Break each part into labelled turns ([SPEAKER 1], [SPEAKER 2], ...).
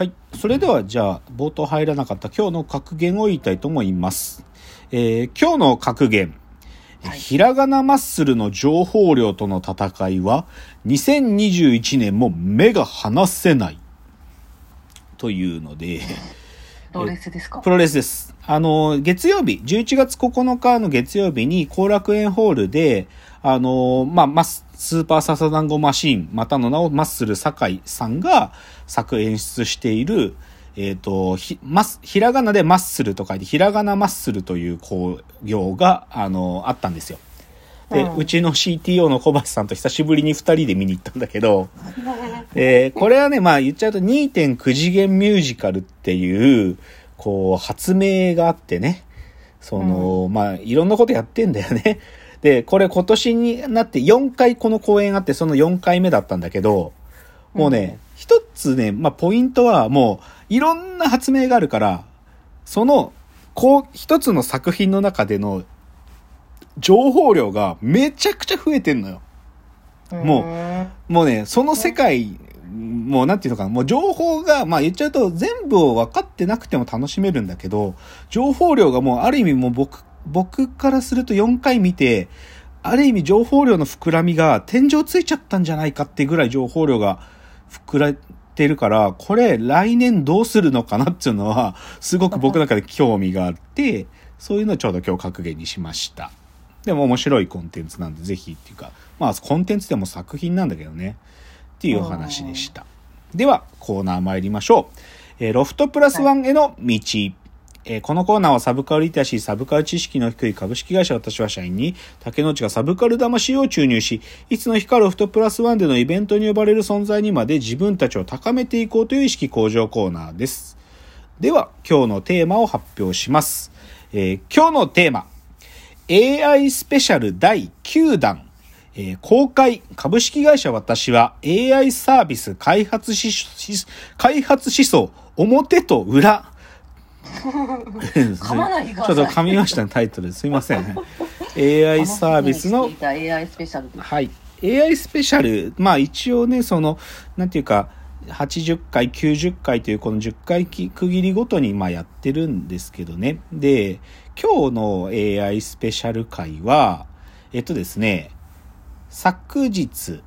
[SPEAKER 1] はい。それでは、じゃあ、冒頭入らなかった今日の格言を言いたいと思います。えー今日の格言。
[SPEAKER 2] はい
[SPEAKER 1] ひらがなマッスルの情報量との戦いは、2021年も目が離せない。というので、
[SPEAKER 2] プロレスですか？
[SPEAKER 1] プロレスです。あの、月曜日、11月9日の月曜日に後楽園ホールで、あの、まあ、マス、スーパーササダンゴマシーン、またの名をマッスル酒井さんが作演出している、えっ、と、ひ、マス、ひらがなでマッスルと書いて、ひらがなマッスルという工業が、あの、あったんですよ。で、
[SPEAKER 2] うん
[SPEAKER 1] うちの CTO の小橋さんと久しぶりに二人で見に行ったんだけど、えーこれはね、まあ言っちゃうと2.9次元ミュージカルっていう、こう、発明があってね、その、まあいろんなことやってんだよね。で、これ今年になって4回この公演あって、その4回目だったんだけど、もうね、一つね、まあポイントはもう、いろんな発明があるから、その、こう、一つの作品の中での情報量がめちゃくちゃ増えてんのよ。もうもうね、その世界、もうなんていうのかな、もう情報が、まあ言っちゃうと全部を分かってなくても楽しめるんだけど、情報量がもうある意味もう僕、僕からすると4回見て、ある意味情報量の膨らみが天井ついちゃったんじゃないかってぐらい情報量が膨らんでるから、これ来年どうするのかなっていうのは、すごく僕の中で興味があって、そういうのをちょうど今日格言にしました。でも面白いコンテンツなんで、ぜひっていうか、まあコンテンツでも作品なんだけどね。っていうお話でした。では、コーナー参りましょう。えーロフトプラスワンへの道。えーこのコーナーはサブカルリテラシー、サブカル知識の低い株式会社私は社員に、竹之内がサブカル魂を注入し、いつの日かロフトプラスワンでのイベントに呼ばれる存在にまで自分たちを高めていこうという意識向上コーナーです。では、今日のテーマを発表します。えー今日のテーマ。AI スペシャル第9弾、えー公開株式会社私は AI サービス開発し開発思想表と裏
[SPEAKER 2] 噛まないでくだ
[SPEAKER 1] ちょ
[SPEAKER 2] さい
[SPEAKER 1] っと噛みましたねタイトルすいません AI サービスの
[SPEAKER 2] AI スペシャルです
[SPEAKER 1] はい。AI スペシャル、まあ一応ね、その、なんていうか、80回、90回というこの10回き区切りごとにまあやってるんですけどね。で、今日の AI スペシャル回は、えっとですね、昨日、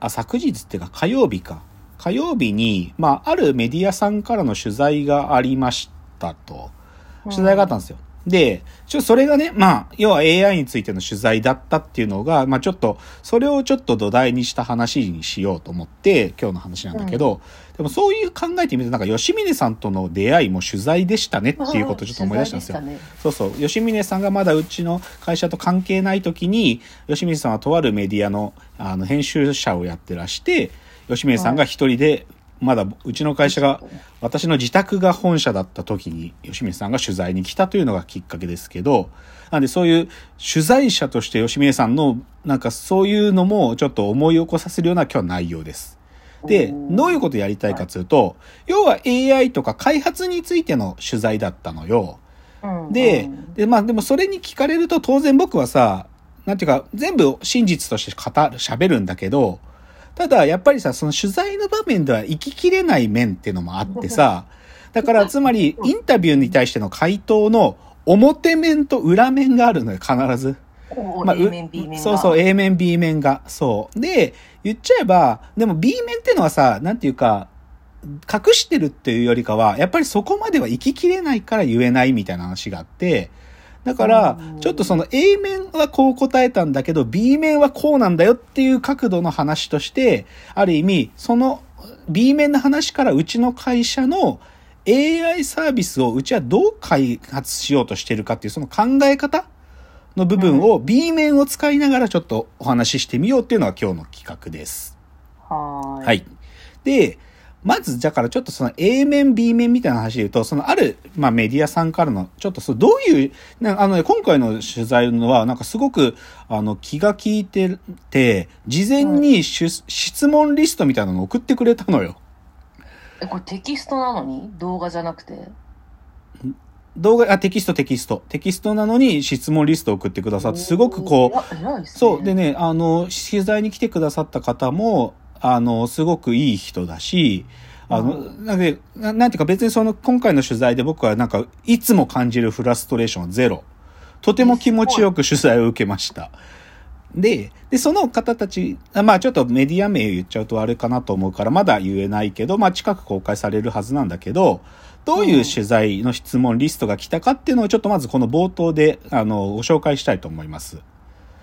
[SPEAKER 1] あ、昨日っていうか火曜日か。火曜日に、まああるメディアさんからの取材がありましたと。取材があったんですよ。で、ちょそれがね、まあ、要は AI についての取材だったっていうのが、まあちょっと、それをちょっと土台にした話にしようと思って、今日の話なんだけど、でもそういう考えてみると、なんか吉峰さんとの出会いも取材でしたねっていうことをちょっと思い出したんですよ。
[SPEAKER 2] 取材でし
[SPEAKER 1] そうそう。吉峰さんがまだうちの会社と関係ない時に、吉峰さんはとあるメディアの、あの、編集者をやってらして、吉峰さんが一人で、まだうちの会社が、私の自宅が本社だった時に、吉峰さんが取材に来たというのがきっかけですけど、なんでそういう取材者として吉峰さんの、なんかそういうのもちょっと思い起こさせるような今日内容です。で、どういうことやりたいかというと、要は AI とか開発についての取材だったのよ。
[SPEAKER 2] うん
[SPEAKER 1] で
[SPEAKER 2] うん、
[SPEAKER 1] で、まあでもそれに聞かれると当然僕はさ、なんていうか全部真実として語る、喋るんだけど、ただやっぱりさ、その取材の場面では生ききれない面っていうのもあってさ、だからつまりインタビューに対しての回答の表面と裏面があるのよ、必ず。
[SPEAKER 2] お
[SPEAKER 1] まあ、う
[SPEAKER 2] A 面 B 面が
[SPEAKER 1] そうそう、A 面 B 面が。そう。で、言っちゃえば、でも B 面ってのはさ、なんていうか、隠してるっていうよりかは、やっぱりそこまでは生ききれないから言えないみたいな話があって、だから
[SPEAKER 2] う、ん
[SPEAKER 1] ちょっとその A 面はこう答えたんだけど、B 面はこうなんだよっていう角度の話として、ある意味、その B 面の話からうちの会社の AI サービスをうちはどう開発しようとしてるかっていうその考え方の部分を B 面を使いながらちょっとお話ししてみようっていうのが今日の企画です。
[SPEAKER 2] はーい。
[SPEAKER 1] はい。で、まず、だからちょっとその A 面、B 面みたいな話で言うと、そのある、まあメディアさんからの、ちょっとそう、どういう、なあのね、今回の取材のは、なんかすごく、あの、気が利いてて、事前にしゅ質問リストみたいなのを送ってくれたのよ。
[SPEAKER 2] え、これテキストなのに？動画じゃなくて？
[SPEAKER 1] 動画、あ、テキスト、テキスト。テキストなのに質問リストを送ってくださって、すごくこう。そう。でね、あの、取材に来てくださった方も、あの、すごくいい人だし、あの、なんで、ななんていうか別にその今回の取材で僕はなんかいつも感じるフラストレーションはゼロ。とても気持ちよく取材を受けました。で、で、その方たち、あまあちょっとメディア名言っちゃうとあれかなと思うからまだ言えないけど、まあ近く公開されるはずなんだけど、どういう取材の質問リストが来たかっていうのをちょっとまずこの冒頭で、あの、ご紹介したいと思います。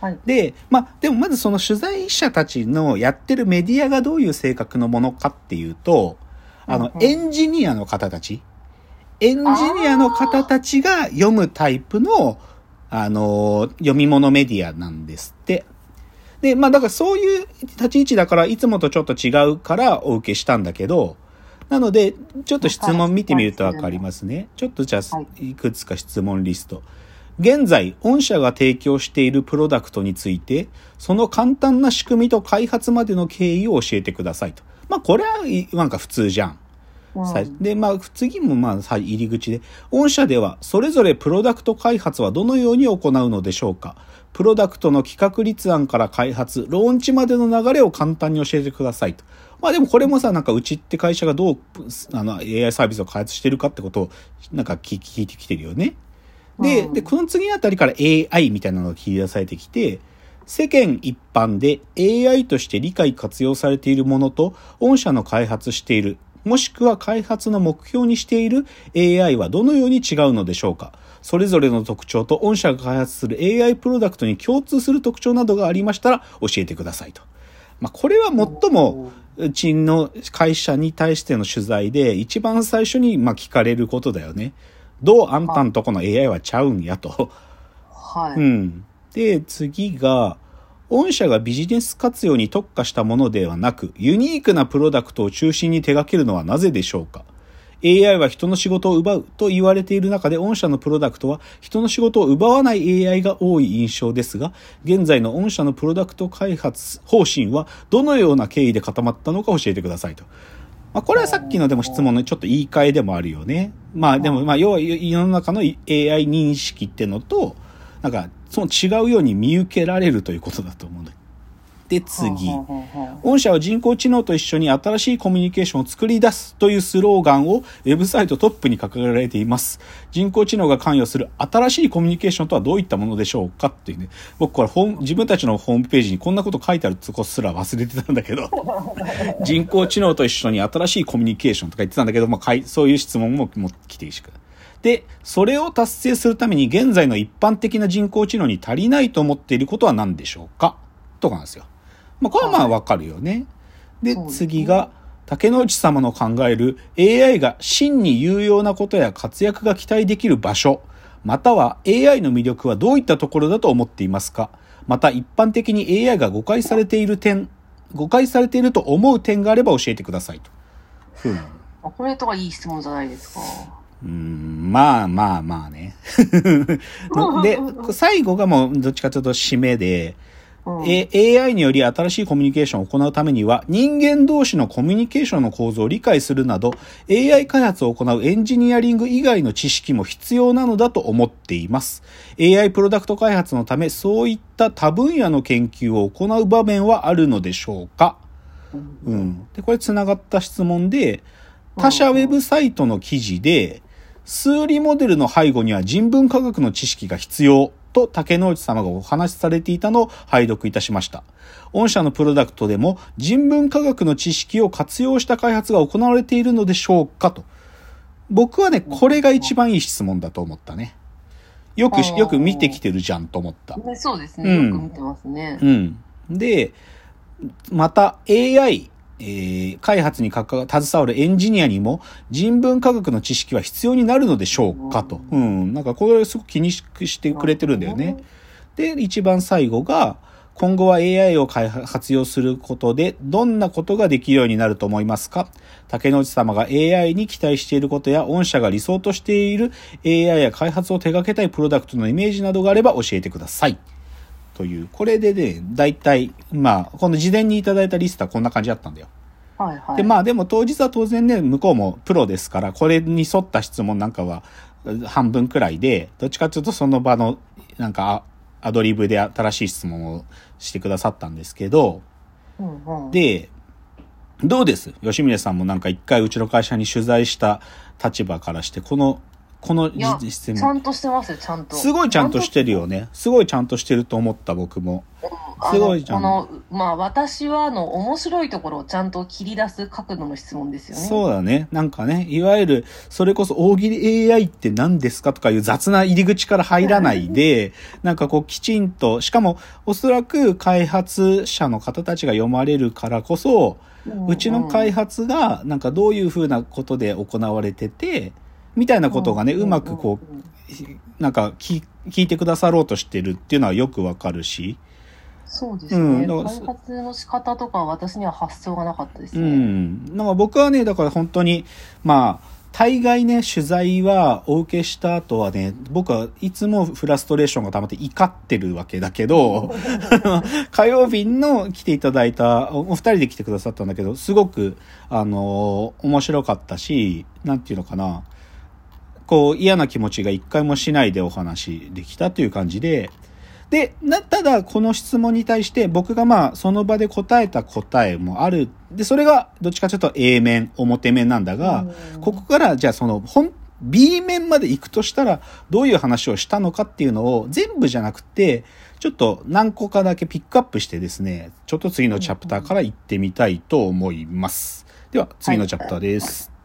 [SPEAKER 2] はい。
[SPEAKER 1] で、まあ、でもまずその取材者たちのやってるメディアがどういう性格のものかっていうと、あのエンジニアの方たち、エンジニアの方たちが読むタイプの、あの、読み物メディアなんですって。で、まあだからそういう立ち位置だからいつもとちょっと違うからお受けしたんだけど、なので、ちょっと質問見てみるとわかりますね。ちょっとじゃあ、
[SPEAKER 2] はい
[SPEAKER 1] くつか質問リスト。現在、御社が提供しているプロダクトについて、その簡単な仕組みと開発までの経緯を教えてくださいと。まあ、これはいなんか普通じゃん。で、まあ、次もまあ、さ入り口で、御社では、それぞれプロダクト開発はどのように行うのでしょうかプロダクトの企画立案から開発、ローンチまでの流れを簡単に教えてくださいと。まあでもこれもさ、なんかうちって会社がどう、あの、AI サービスを開発してるかってことを、なんか聞聞いてきてるよね。で、
[SPEAKER 2] うん
[SPEAKER 1] で、この次あたりから AI みたいなのが切り出されてきて、世間一般で AI として理解活用されているものと、御社の開発している、もしくは開発の目標にしている AI はどのように違うのでしょうかそれぞれの特徴と御社が開発する AI プロダクトに共通する特徴などがありましたら教えてくださいと。まあ、これは最も、うちの会社に対しての取材で一番最初にまあ聞かれることだよね。どうあんたんとこの AI はちゃうんやと。
[SPEAKER 2] はい。
[SPEAKER 1] うん。で、次が、御社がビジネス活用に特化したものではなく、ユニークなプロダクトを中心に手掛けるのはなぜでしょうか？AI は人の仕事を奪うと言われている中で御社のプロダクトは人の仕事を奪わない AI が多い印象ですが、現在の御社のプロダクト開発方針はどのような経緯で固まったのか教えてくださいと。まあ、これはさっきのでも質問のちょっと言い換えでもあるよね。まあでも、まあ要は世の中の AI 認識ってのと、なんかその違うように見受けられるということだと思うんだ。で、次。御社は人工知能と一緒に新しいコミュニケーションを作り出すというスローガンをウェブサイトトップに掲げられています。人工知能が関与する新しいコミュニケーションとはどういったものでしょうかっていうね。僕これホーム自分たちのホームページにこんなこと書いてあるとこすら忘れてたんだけど、人工知能と一緒に新しいコミュニケーションとか言ってたんだけど、まあかい、そういう質問もも来ていいしか。で、それを達成するために現在の一般的な人工知能に足りないと思っていることは何でしょうか？とかなんですよ。まあ、これはまあわかるよね。で、次が、竹之内様の考える AI が真に有用なことや活躍が期待できる場所、または AI の魅力はどういったところだと思っていますか？また一般的に AI が誤解されている点、誤解されていると思う点があれば教えてくださいと。ふうに
[SPEAKER 2] あこれとかいい質問じゃないですか。
[SPEAKER 1] うーんまあまあまあね。で、最後がもうどっちかというと締めで、
[SPEAKER 2] うん
[SPEAKER 1] え AI により新しいコミュニケーションを行うためには人間同士のコミュニケーションの構造を理解するなど AI 開発を行うエンジニアリング以外の知識も必要なのだと思っています。AI プロダクト開発のためそういった多分野の研究を行う場面はあるのでしょうか？うん。で、これ繋がった質問で、他社ウェブサイトの記事で、数理モデルの背後には人文科学の知識が必要と竹之内様がお話しされていたのを拝読いたしました。御社のプロダクトでも人文科学の知識を活用した開発が行われているのでしょうかと。僕はね、これが一番いい質問だと思ったね。よくし、よく見てきてるじゃんと思った。
[SPEAKER 2] ねそうですね。
[SPEAKER 1] うん
[SPEAKER 2] よく見てますね。
[SPEAKER 1] うん。で、また AI、えー開発に携わるエンジニアにも人文科学の知識は必要になるのでしょうかと。うん。なんかこれすごく気にししてくれてるんだよね。で、一番最後が、今後は AI を開発活用することでどんなことができるようになると思いますか？竹之内様が AI に期待していることや御社が理想としている AI や開発を手掛けたいプロダクトのイメージなどがあれば教えてください。という、これでね、大体、まあ、この事前にいただいたリストはこんな感じだったんだよ。
[SPEAKER 2] はいはい。
[SPEAKER 1] で、まあでも当日は当然ね、向こうもプロですから、これに沿った質問なんかは半分くらいで、どっちかというとその場の、なんか、アドリブで新しい質問をしてくださったんですけど、
[SPEAKER 2] うんうん、
[SPEAKER 1] で、どうです？吉峰さんもなんか一回うちの会社に取材した立場からして、この、この実
[SPEAKER 2] ちゃんとしてますよ、ちゃんと。
[SPEAKER 1] すごいちゃんとしてるよね。すごいちゃんとしてると思った僕も。すごいじゃん
[SPEAKER 2] この、まあ、私は、の、面白いところをちゃんと切り出す角度の質問ですよね。
[SPEAKER 1] そうだね。なんかね、いわゆる、それこそ大喜利 AI って何ですかとかいう雑な入り口から入らないで、なんかこうきちんと、しかもおそらく開発者の方たちが読まれるからこそ、
[SPEAKER 2] うん
[SPEAKER 1] うちの開発がなんかどういうふうなことで行われてて、みたいなことがね、うまくこ
[SPEAKER 2] う
[SPEAKER 1] なんか聞聞いてくださろうとしてるっていうのはよくわかるし、
[SPEAKER 2] そうですね。
[SPEAKER 1] うん
[SPEAKER 2] 開発の仕方とかは私には発想がなかったです
[SPEAKER 1] う
[SPEAKER 2] ね。
[SPEAKER 1] ん。なんか僕はね、だから本当に、まあ、大概ね、取材はお受けした後はね、僕はいつもフラストレーションが溜まって怒ってるわけだけど、火曜日の来ていただいた、おお二人で来てくださったんだけど、すごく、あの面白かったし、なんていうのかな、こう嫌な気持ちが一回もしないでお話できたという感じで、で、な、ただこの質問に対して僕がまあその場で答えた答えもある。で、それがどっちかというと A 面、表面なんだが、
[SPEAKER 2] うん
[SPEAKER 1] ここからじゃあその本、B 面まで行くとしたらどういう話をしたのかっていうのを全部じゃなくて、ちょっと何個かだけピックアップしてですね、ちょっと次のチャプターから行ってみたいと思います。では、次のチャプターです。